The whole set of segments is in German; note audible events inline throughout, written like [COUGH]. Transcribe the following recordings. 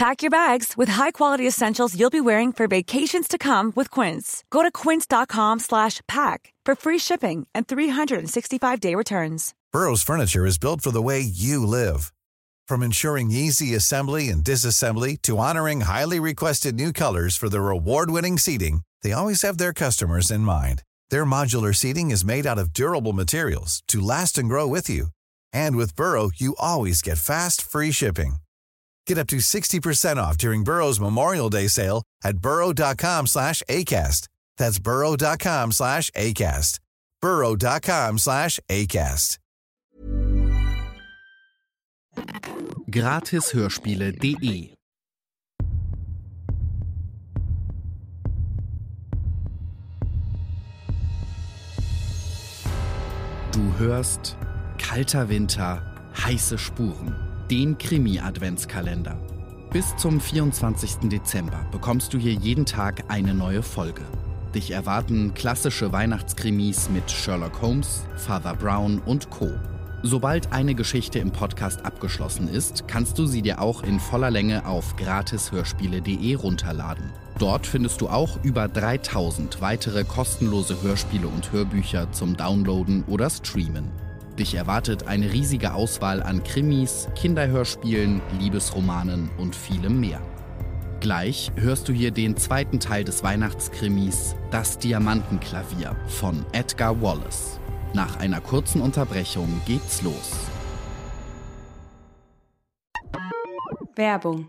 Pack your bags with high-quality essentials you'll be wearing for vacations to come with Quince. Go to quince.com/pack for free shipping and 365-day returns. Burrow's furniture is built for the way you live. From ensuring easy assembly and disassembly to honoring highly requested new colors for their award-winning seating, they always have their customers in mind. Their modular seating is made out of durable materials to last and grow with you. And with Burrow, you always get fast, free shipping. Get up to 60% off during Burrow's Memorial Day sale at burrow.com slash ACAST. That's burrow.com slash ACAST. burrow.com slash ACAST. Gratishörspiele.de Du hörst Kalter Winter, heiße Spuren. Den Krimi-Adventskalender. Bis zum 24. Dezember bekommst du hier jeden Tag eine neue Folge. Dich erwarten klassische Weihnachtskrimis mit Sherlock Holmes, Father Brown und Co. Sobald eine Geschichte im Podcast abgeschlossen ist, kannst du sie dir auch in voller Länge auf gratishörspiele.de runterladen. Dort findest du auch über 3000 weitere kostenlose Hörspiele und Hörbücher zum Downloaden oder Streamen. Dich erwartet eine riesige Auswahl an Krimis, Kinderhörspielen, Liebesromanen und vielem mehr. Gleich hörst du hier den zweiten Teil des Weihnachtskrimis Das Diamantenklavier von Edgar Wallace. Nach einer kurzen Unterbrechung geht's los. Werbung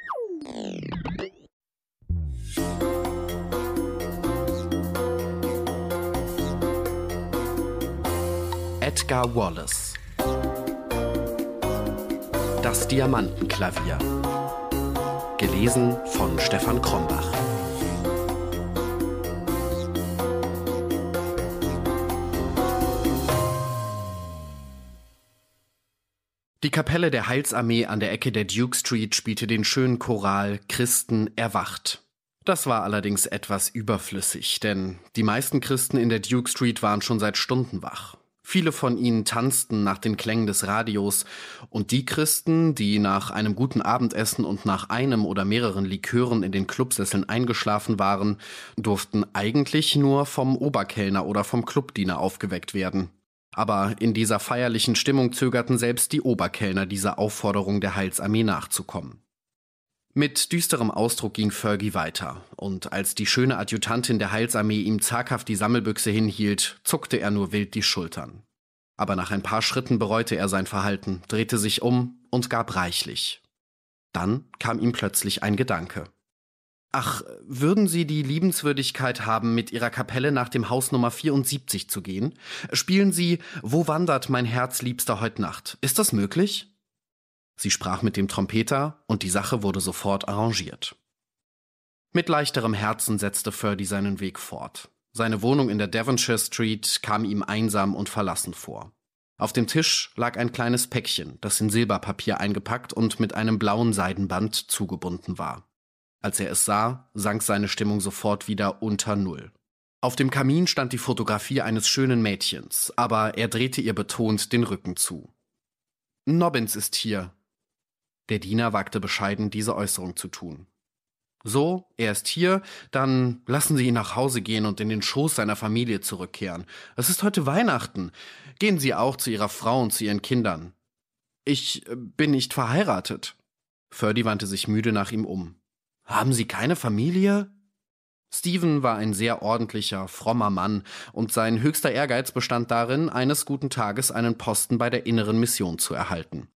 Edgar Wallace Das Diamantenklavier Gelesen von Stefan Krombach Die Kapelle der Heilsarmee an der Ecke der Duke Street spielte den schönen Choral Christen erwacht. Das war allerdings etwas überflüssig, denn die meisten Christen in der Duke Street waren schon seit Stunden wach. Viele von ihnen tanzten nach den Klängen des Radios, und die Christen, die nach einem guten Abendessen und nach einem oder mehreren Likören in den Clubsesseln eingeschlafen waren, durften eigentlich nur vom Oberkellner oder vom Clubdiener aufgeweckt werden. Aber in dieser feierlichen Stimmung zögerten selbst die Oberkellner dieser Aufforderung der Heilsarmee nachzukommen. Mit düsterem Ausdruck ging Fergie weiter, und als die schöne Adjutantin der Heilsarmee ihm zaghaft die Sammelbüchse hinhielt, zuckte er nur wild die Schultern. Aber nach ein paar Schritten bereute er sein Verhalten, drehte sich um und gab reichlich. Dann kam ihm plötzlich ein Gedanke. Ach, würden Sie die Liebenswürdigkeit haben, mit Ihrer Kapelle nach dem Haus Nummer 74 zu gehen? Spielen Sie Wo wandert mein Herz, Liebster, heut Nacht? Ist das möglich? Sie sprach mit dem Trompeter und die Sache wurde sofort arrangiert. Mit leichterem Herzen setzte Ferdy seinen Weg fort. Seine Wohnung in der Devonshire Street kam ihm einsam und verlassen vor. Auf dem Tisch lag ein kleines Päckchen, das in Silberpapier eingepackt und mit einem blauen Seidenband zugebunden war. Als er es sah, sank seine Stimmung sofort wieder unter Null. Auf dem Kamin stand die Fotografie eines schönen Mädchens, aber er drehte ihr betont den Rücken zu. Nobbins ist hier, der Diener wagte bescheiden, diese Äußerung zu tun. So, er ist hier, dann lassen Sie ihn nach Hause gehen und in den Schoß seiner Familie zurückkehren. Es ist heute Weihnachten. Gehen Sie auch zu Ihrer Frau und zu Ihren Kindern. Ich äh, bin nicht verheiratet. Ferdy wandte sich müde nach ihm um. Haben Sie keine Familie? Stephen war ein sehr ordentlicher, frommer Mann, und sein höchster Ehrgeiz bestand darin, eines guten Tages einen Posten bei der inneren Mission zu erhalten.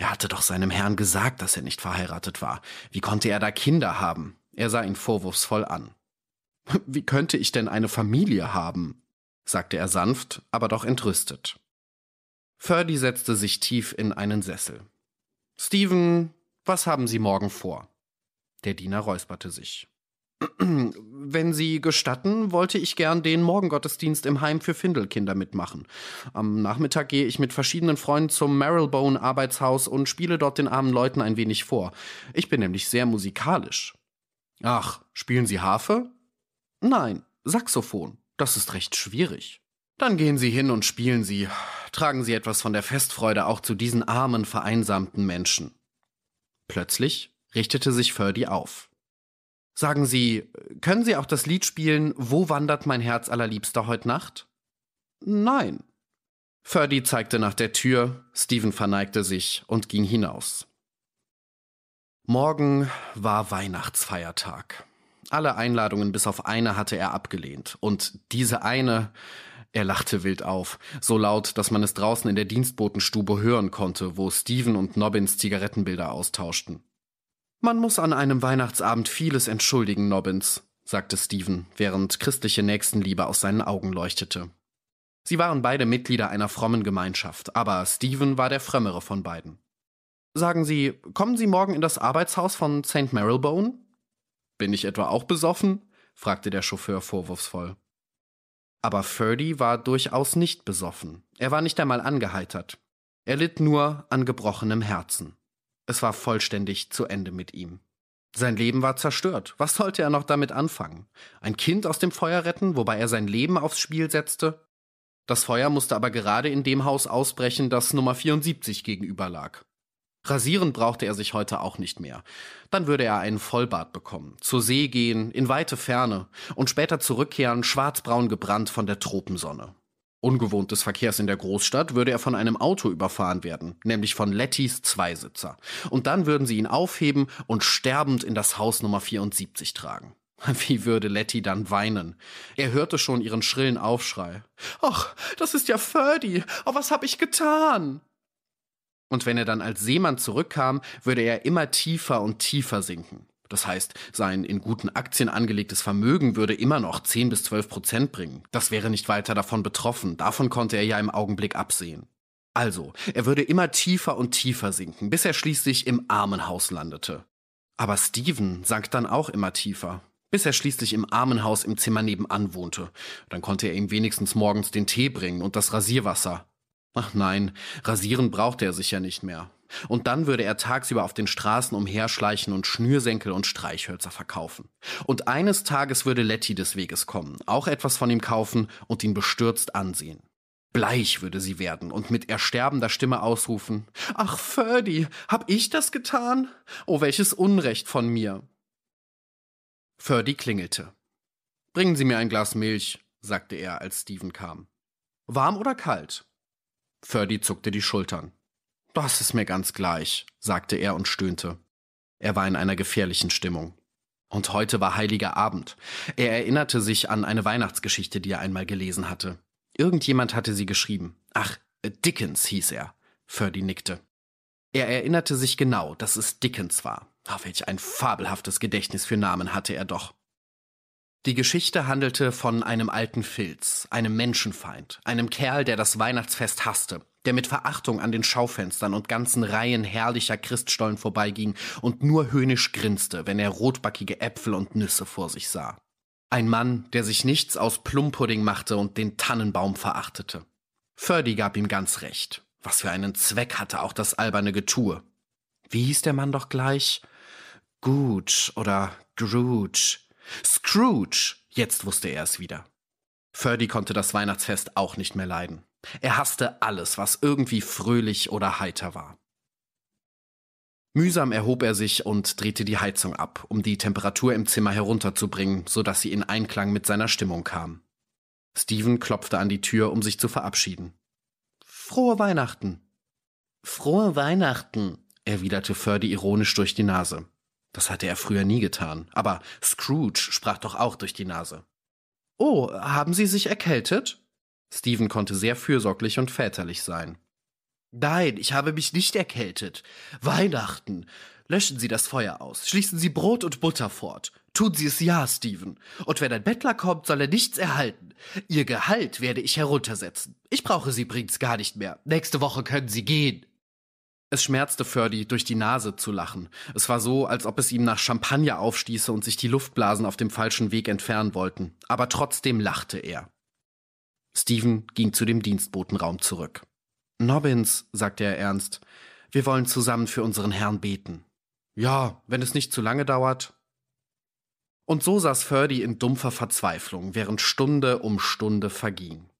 Er hatte doch seinem Herrn gesagt, dass er nicht verheiratet war. Wie konnte er da Kinder haben? Er sah ihn vorwurfsvoll an. [LAUGHS] Wie könnte ich denn eine Familie haben? sagte er sanft, aber doch entrüstet. Ferdy setzte sich tief in einen Sessel. Stephen, was haben Sie morgen vor? Der Diener räusperte sich. Wenn Sie gestatten, wollte ich gern den Morgengottesdienst im Heim für Findelkinder mitmachen. Am Nachmittag gehe ich mit verschiedenen Freunden zum Marylebone Arbeitshaus und spiele dort den armen Leuten ein wenig vor. Ich bin nämlich sehr musikalisch. Ach, spielen Sie Harfe? Nein, Saxophon. Das ist recht schwierig. Dann gehen Sie hin und spielen Sie. Tragen Sie etwas von der Festfreude auch zu diesen armen, vereinsamten Menschen. Plötzlich richtete sich Ferdy auf. Sagen Sie, können Sie auch das Lied spielen Wo wandert mein Herz allerliebster heut Nacht? Nein. Ferdy zeigte nach der Tür, Stephen verneigte sich und ging hinaus. Morgen war Weihnachtsfeiertag. Alle Einladungen bis auf eine hatte er abgelehnt. Und diese eine, er lachte wild auf, so laut, dass man es draußen in der Dienstbotenstube hören konnte, wo Stephen und Nobbins Zigarettenbilder austauschten. Man muss an einem Weihnachtsabend vieles entschuldigen, Nobbins, sagte Stephen, während christliche Nächstenliebe aus seinen Augen leuchtete. Sie waren beide Mitglieder einer frommen Gemeinschaft, aber Stephen war der frömmere von beiden. Sagen Sie, kommen Sie morgen in das Arbeitshaus von St. Marylebone? Bin ich etwa auch besoffen? fragte der Chauffeur vorwurfsvoll. Aber Ferdy war durchaus nicht besoffen. Er war nicht einmal angeheitert. Er litt nur an gebrochenem Herzen. Es war vollständig zu Ende mit ihm. Sein Leben war zerstört. Was sollte er noch damit anfangen? Ein Kind aus dem Feuer retten, wobei er sein Leben aufs Spiel setzte? Das Feuer musste aber gerade in dem Haus ausbrechen, das Nummer 74 gegenüber lag. Rasieren brauchte er sich heute auch nicht mehr. Dann würde er einen Vollbart bekommen, zur See gehen, in weite Ferne und später zurückkehren, schwarzbraun gebrannt von der Tropensonne. Ungewohnt des Verkehrs in der Großstadt würde er von einem Auto überfahren werden, nämlich von Lettys Zweisitzer. Und dann würden sie ihn aufheben und sterbend in das Haus Nummer 74 tragen. [LAUGHS] Wie würde Letty dann weinen? Er hörte schon ihren schrillen Aufschrei. Ach, das ist ja Ferdy. Oh, was hab ich getan? Und wenn er dann als Seemann zurückkam, würde er immer tiefer und tiefer sinken. Das heißt, sein in guten Aktien angelegtes Vermögen würde immer noch 10 bis 12 Prozent bringen. Das wäre nicht weiter davon betroffen. Davon konnte er ja im Augenblick absehen. Also, er würde immer tiefer und tiefer sinken, bis er schließlich im Armenhaus landete. Aber Steven sank dann auch immer tiefer, bis er schließlich im Armenhaus im Zimmer nebenan wohnte. Dann konnte er ihm wenigstens morgens den Tee bringen und das Rasierwasser. Ach nein, rasieren brauchte er sich ja nicht mehr. Und dann würde er tagsüber auf den Straßen umherschleichen und Schnürsenkel und Streichhölzer verkaufen. Und eines Tages würde Letty des Weges kommen, auch etwas von ihm kaufen und ihn bestürzt ansehen. Bleich würde sie werden und mit ersterbender Stimme ausrufen, Ach, Ferdy, hab ich das getan? Oh, welches Unrecht von mir. Ferdy klingelte. Bringen Sie mir ein Glas Milch, sagte er, als Stephen kam. Warm oder kalt? Ferdy zuckte die Schultern. Das ist mir ganz gleich, sagte er und stöhnte. Er war in einer gefährlichen Stimmung. Und heute war heiliger Abend. Er erinnerte sich an eine Weihnachtsgeschichte, die er einmal gelesen hatte. Irgendjemand hatte sie geschrieben. Ach, Dickens hieß er. Ferdy nickte. Er erinnerte sich genau, dass es Dickens war. Ach, welch ein fabelhaftes Gedächtnis für Namen hatte er doch. Die Geschichte handelte von einem alten Filz, einem Menschenfeind, einem Kerl, der das Weihnachtsfest hasste, der mit Verachtung an den Schaufenstern und ganzen Reihen herrlicher Christstollen vorbeiging und nur höhnisch grinste, wenn er rotbackige Äpfel und Nüsse vor sich sah. Ein Mann, der sich nichts aus Plumpudding machte und den Tannenbaum verachtete. Ferdy gab ihm ganz recht. Was für einen Zweck hatte auch das alberne Getue? Wie hieß der Mann doch gleich? Gooch oder Grooge. Scrooge! Jetzt wusste er es wieder. Ferdy konnte das Weihnachtsfest auch nicht mehr leiden. Er hasste alles, was irgendwie fröhlich oder heiter war. Mühsam erhob er sich und drehte die Heizung ab, um die Temperatur im Zimmer herunterzubringen, so dass sie in Einklang mit seiner Stimmung kam. Steven klopfte an die Tür, um sich zu verabschieden. Frohe Weihnachten. Frohe Weihnachten, erwiderte Ferdy ironisch durch die Nase. Das hatte er früher nie getan, aber Scrooge sprach doch auch durch die Nase. Oh, haben Sie sich erkältet? Steven konnte sehr fürsorglich und väterlich sein. Nein, ich habe mich nicht erkältet. Weihnachten. Löschen Sie das Feuer aus. Schließen Sie Brot und Butter fort. Tun Sie es ja, Steven. Und wenn ein Bettler kommt, soll er nichts erhalten. Ihr Gehalt werde ich heruntersetzen. Ich brauche Sie übrigens gar nicht mehr. Nächste Woche können Sie gehen. Es schmerzte Ferdy, durch die Nase zu lachen. Es war so, als ob es ihm nach Champagner aufstieße und sich die Luftblasen auf dem falschen Weg entfernen wollten. Aber trotzdem lachte er. Steven ging zu dem Dienstbotenraum zurück. Nobbins, sagte er ernst, wir wollen zusammen für unseren Herrn beten. Ja, wenn es nicht zu lange dauert. Und so saß Ferdy in dumpfer Verzweiflung, während Stunde um Stunde verging.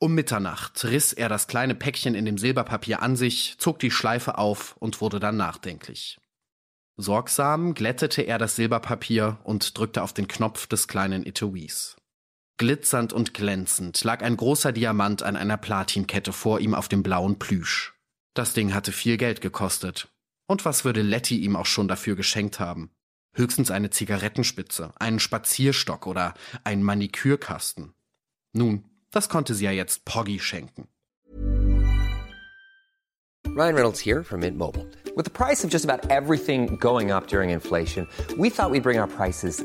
Um Mitternacht riss er das kleine Päckchen in dem Silberpapier an sich, zog die Schleife auf und wurde dann nachdenklich. Sorgsam glättete er das Silberpapier und drückte auf den Knopf des kleinen Etuis. Glitzernd und glänzend lag ein großer Diamant an einer Platinkette vor ihm auf dem blauen Plüsch. Das Ding hatte viel Geld gekostet. Und was würde Letty ihm auch schon dafür geschenkt haben? Höchstens eine Zigarettenspitze, einen Spazierstock oder einen Manikürkasten. Nun, das konnte sie ja jetzt Poggy schenken. Ryan Reynolds here from Mint Mobile. With the price of just about everything going up during inflation, we thought we'd bring our prices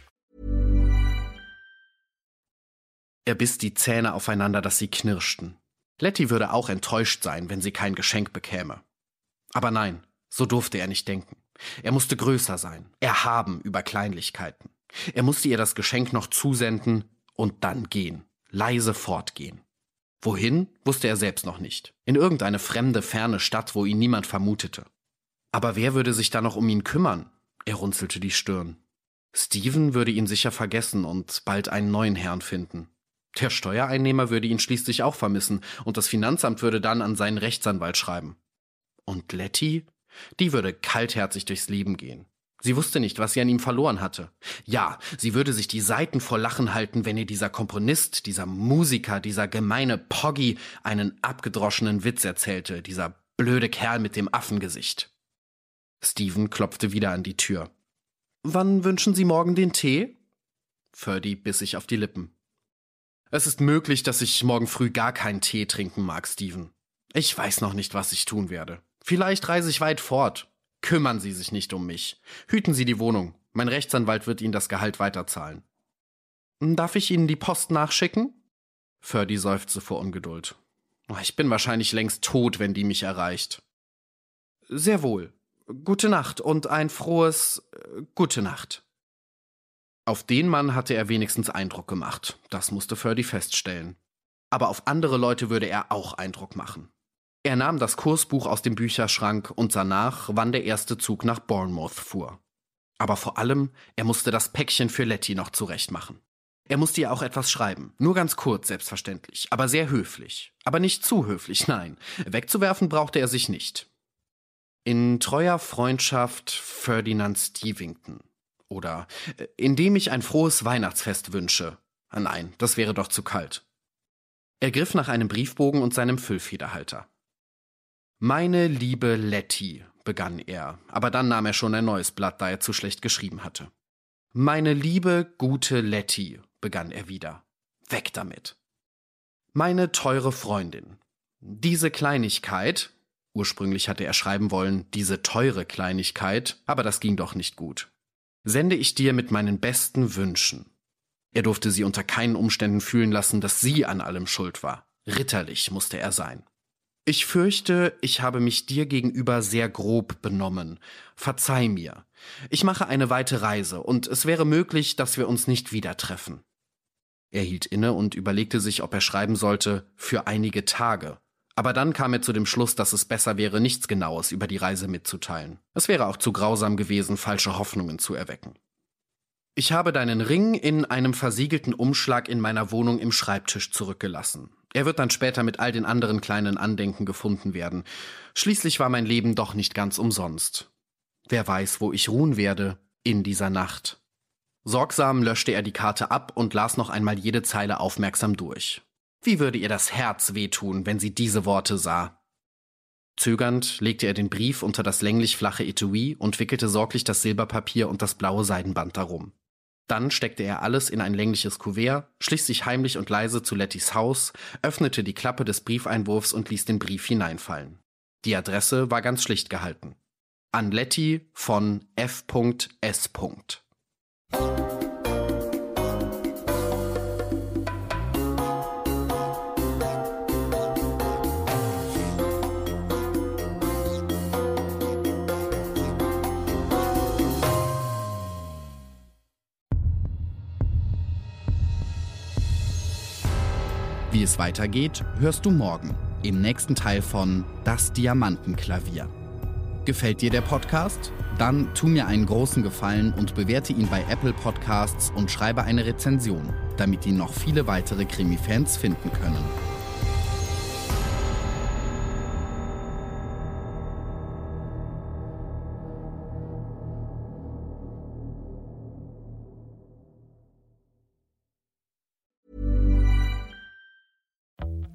Er biss die Zähne aufeinander, dass sie knirschten. Letty würde auch enttäuscht sein, wenn sie kein Geschenk bekäme. Aber nein, so durfte er nicht denken. Er musste größer sein, erhaben über Kleinlichkeiten. Er musste ihr das Geschenk noch zusenden und dann gehen, leise fortgehen. Wohin, wusste er selbst noch nicht. In irgendeine fremde, ferne Stadt, wo ihn niemand vermutete. Aber wer würde sich da noch um ihn kümmern? Er runzelte die Stirn. Steven würde ihn sicher vergessen und bald einen neuen Herrn finden. Der Steuereinnehmer würde ihn schließlich auch vermissen und das Finanzamt würde dann an seinen Rechtsanwalt schreiben. Und Letty? Die würde kaltherzig durchs Leben gehen. Sie wusste nicht, was sie an ihm verloren hatte. Ja, sie würde sich die Seiten vor Lachen halten, wenn ihr dieser Komponist, dieser Musiker, dieser gemeine Poggy einen abgedroschenen Witz erzählte, dieser blöde Kerl mit dem Affengesicht. Steven klopfte wieder an die Tür. Wann wünschen Sie morgen den Tee? Ferdy biss sich auf die Lippen. Es ist möglich, dass ich morgen früh gar keinen Tee trinken mag, Steven. Ich weiß noch nicht, was ich tun werde. Vielleicht reise ich weit fort. Kümmern Sie sich nicht um mich. Hüten Sie die Wohnung. Mein Rechtsanwalt wird Ihnen das Gehalt weiterzahlen. Darf ich Ihnen die Post nachschicken? Ferdy seufzte vor Ungeduld. Ich bin wahrscheinlich längst tot, wenn die mich erreicht. Sehr wohl. Gute Nacht und ein frohes äh, Gute Nacht. Auf den Mann hatte er wenigstens Eindruck gemacht, das musste Ferdy feststellen. Aber auf andere Leute würde er auch Eindruck machen. Er nahm das Kursbuch aus dem Bücherschrank und sah nach, wann der erste Zug nach Bournemouth fuhr. Aber vor allem, er musste das Päckchen für Letty noch zurechtmachen. Er musste ihr auch etwas schreiben, nur ganz kurz selbstverständlich, aber sehr höflich. Aber nicht zu höflich, [LAUGHS] nein, wegzuwerfen brauchte er sich nicht. In treuer Freundschaft Ferdinand Stevington. Oder äh, indem ich ein frohes Weihnachtsfest wünsche. Ah, nein, das wäre doch zu kalt. Er griff nach einem Briefbogen und seinem Füllfederhalter. Meine liebe Letty, begann er, aber dann nahm er schon ein neues Blatt, da er zu schlecht geschrieben hatte. Meine liebe, gute Letty, begann er wieder. Weg damit. Meine teure Freundin. Diese Kleinigkeit, ursprünglich hatte er schreiben wollen, diese teure Kleinigkeit, aber das ging doch nicht gut. Sende ich dir mit meinen besten Wünschen. Er durfte sie unter keinen Umständen fühlen lassen, dass sie an allem schuld war. Ritterlich musste er sein. Ich fürchte, ich habe mich dir gegenüber sehr grob benommen. Verzeih mir. Ich mache eine weite Reise, und es wäre möglich, dass wir uns nicht wieder treffen. Er hielt inne und überlegte sich, ob er schreiben sollte für einige Tage. Aber dann kam er zu dem Schluss, dass es besser wäre, nichts Genaues über die Reise mitzuteilen. Es wäre auch zu grausam gewesen, falsche Hoffnungen zu erwecken. Ich habe deinen Ring in einem versiegelten Umschlag in meiner Wohnung im Schreibtisch zurückgelassen. Er wird dann später mit all den anderen kleinen Andenken gefunden werden. Schließlich war mein Leben doch nicht ganz umsonst. Wer weiß, wo ich ruhen werde in dieser Nacht. Sorgsam löschte er die Karte ab und las noch einmal jede Zeile aufmerksam durch. Wie würde ihr das Herz wehtun, wenn sie diese Worte sah? Zögernd legte er den Brief unter das länglich flache Etui und wickelte sorglich das Silberpapier und das blaue Seidenband darum. Dann steckte er alles in ein längliches Kuvert, schlich sich heimlich und leise zu Lettys Haus, öffnete die Klappe des Briefeinwurfs und ließ den Brief hineinfallen. Die Adresse war ganz schlicht gehalten. An Letty von F.S. es weitergeht, hörst du morgen im nächsten Teil von Das Diamantenklavier. Gefällt dir der Podcast? Dann tu mir einen großen Gefallen und bewerte ihn bei Apple Podcasts und schreibe eine Rezension, damit ihn noch viele weitere Krimi-Fans finden können.